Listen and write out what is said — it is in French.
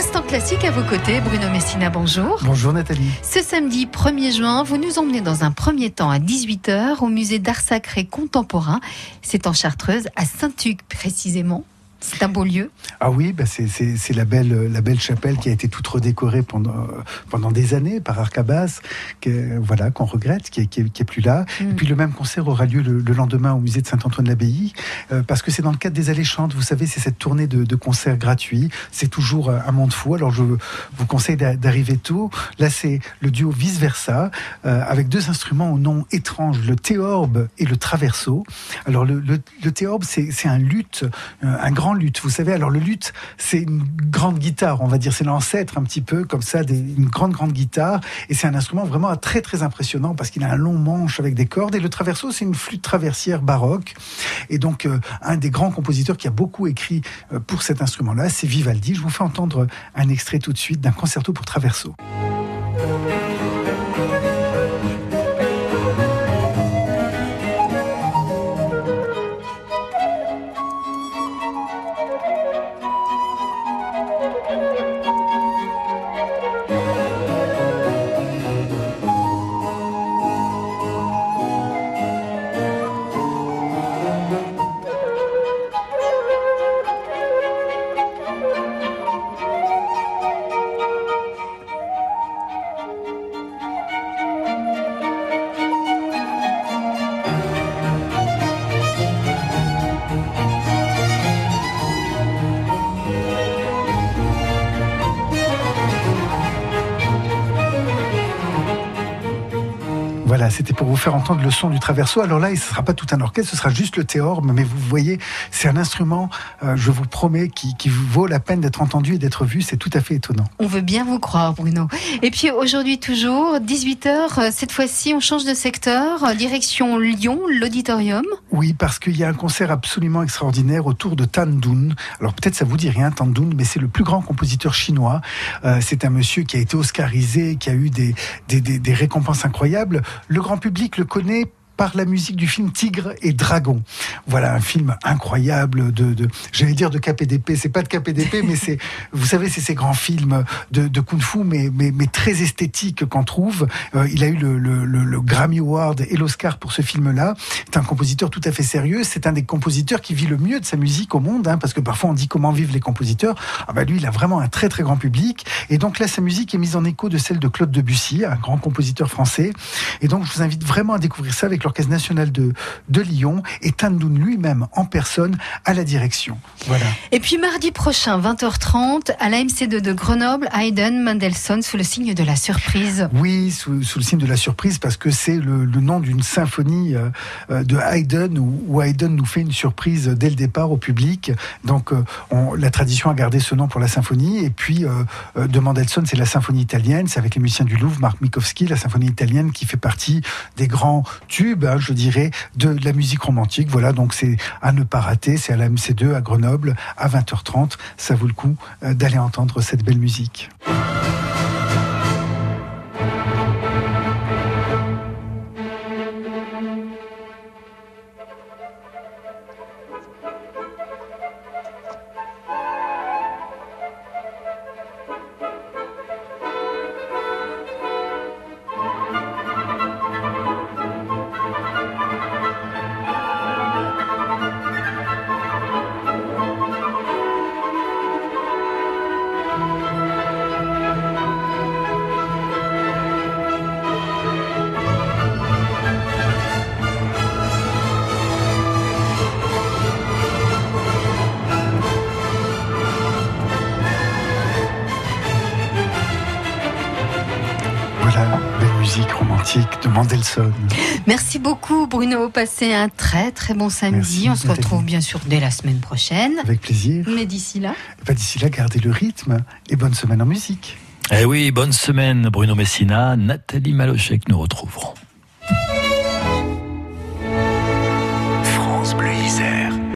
Instant classique à vos côtés, Bruno Messina, bonjour. Bonjour Nathalie. Ce samedi 1er juin, vous nous emmenez dans un premier temps à 18h au musée d'art sacré contemporain. C'est en Chartreuse, à Saint-Hugues précisément. C'est un beau lieu. Ah oui, bah c'est la belle, la belle chapelle qui a été toute redécorée pendant, pendant des années par Arcabas, que, voilà, qu'on regrette, qui est, qui, est, plus là. Et mm. puis le même concert aura lieu le, lendemain au musée de Saint-Antoine-l'Abbaye, euh, parce que c'est dans le cadre des Alléchantes. Vous savez, c'est cette tournée de, de, concerts gratuits. C'est toujours un monde fou. Alors je vous conseille d'arriver tôt. Là, c'est le duo Vice Versa, euh, avec deux instruments au nom étrange, le théorbe et le traverso. Alors le, le, le théorbe, c'est un luth, euh, un grand lutte. Vous savez, alors le lutte, c'est une grande guitare, on va dire, c'est l'ancêtre un petit peu comme ça, une grande grande guitare, et c'est un instrument vraiment très très impressionnant parce qu'il a un long manche avec des cordes. Et le traverso, c'est une flûte traversière baroque. Et donc euh, un des grands compositeurs qui a beaucoup écrit euh, pour cet instrument-là, c'est Vivaldi. Je vous fais entendre un extrait tout de suite d'un concerto pour traverso. C'était pour vous faire entendre le son du traverso. Alors là, ce ne sera pas tout un orchestre, ce sera juste le théorbe, mais vous voyez, c'est un instrument, euh, je vous promets, qui, qui vaut la peine d'être entendu et d'être vu. C'est tout à fait étonnant. On veut bien vous croire, Bruno. Et puis aujourd'hui, toujours, 18h, euh, cette fois-ci, on change de secteur, euh, direction Lyon, l'auditorium. Oui, parce qu'il y a un concert absolument extraordinaire autour de Tan Dun. Alors peut-être ça vous dit rien, Tan Dun, mais c'est le plus grand compositeur chinois. c'est un monsieur qui a été oscarisé, qui a eu des, des, des, des récompenses incroyables le grand public le connaît par la musique du film Tigre et Dragon. Voilà un film incroyable de, de j'allais dire de KPDP, c'est pas de KPDP, mais c'est, vous savez, c'est ces grands films de, de kung-fu, mais, mais, mais très esthétiques qu'on trouve. Euh, il a eu le, le, le, Grammy Award et l'Oscar pour ce film-là. C'est un compositeur tout à fait sérieux. C'est un des compositeurs qui vit le mieux de sa musique au monde, hein, parce que parfois on dit comment vivent les compositeurs. Ah bah lui, il a vraiment un très très grand public. Et donc là, sa musique est mise en écho de celle de Claude Debussy, un grand compositeur français. Et donc je vous invite vraiment à découvrir ça avec leur l'Orchestre national de, de Lyon et Tandoun lui-même en personne à la direction. Voilà. Et puis mardi prochain, 20h30, à la MC2 de Grenoble, Haydn Mendelssohn sous le signe de la surprise. Oui, sous, sous le signe de la surprise parce que c'est le, le, nom d'une symphonie euh, euh, de Haydn où, où, Haydn nous fait une surprise dès le départ au public. Donc euh, on, la tradition a gardé ce nom pour la symphonie. Et puis de Mendelssohn, c'est la symphonie italienne. C'est avec les musiciens du Louvre, Marc Mikowski, la symphonie italienne qui fait partie des grands tubes Hein, je dirais, de la musique romantique. Voilà, donc c'est à ne pas rater. C'est à la MC2 à Grenoble à 20h30. Ça vaut le coup euh, d'aller entendre cette belle musique. Musique romantique de Mendelssohn. Merci beaucoup Bruno, passez un très très bon samedi. On se retrouve bien sûr dès la semaine prochaine. Avec plaisir. Mais d'ici là eh ben, D'ici là, gardez le rythme et bonne semaine en musique. Eh oui, bonne semaine Bruno Messina, Nathalie Malochek, nous retrouverons.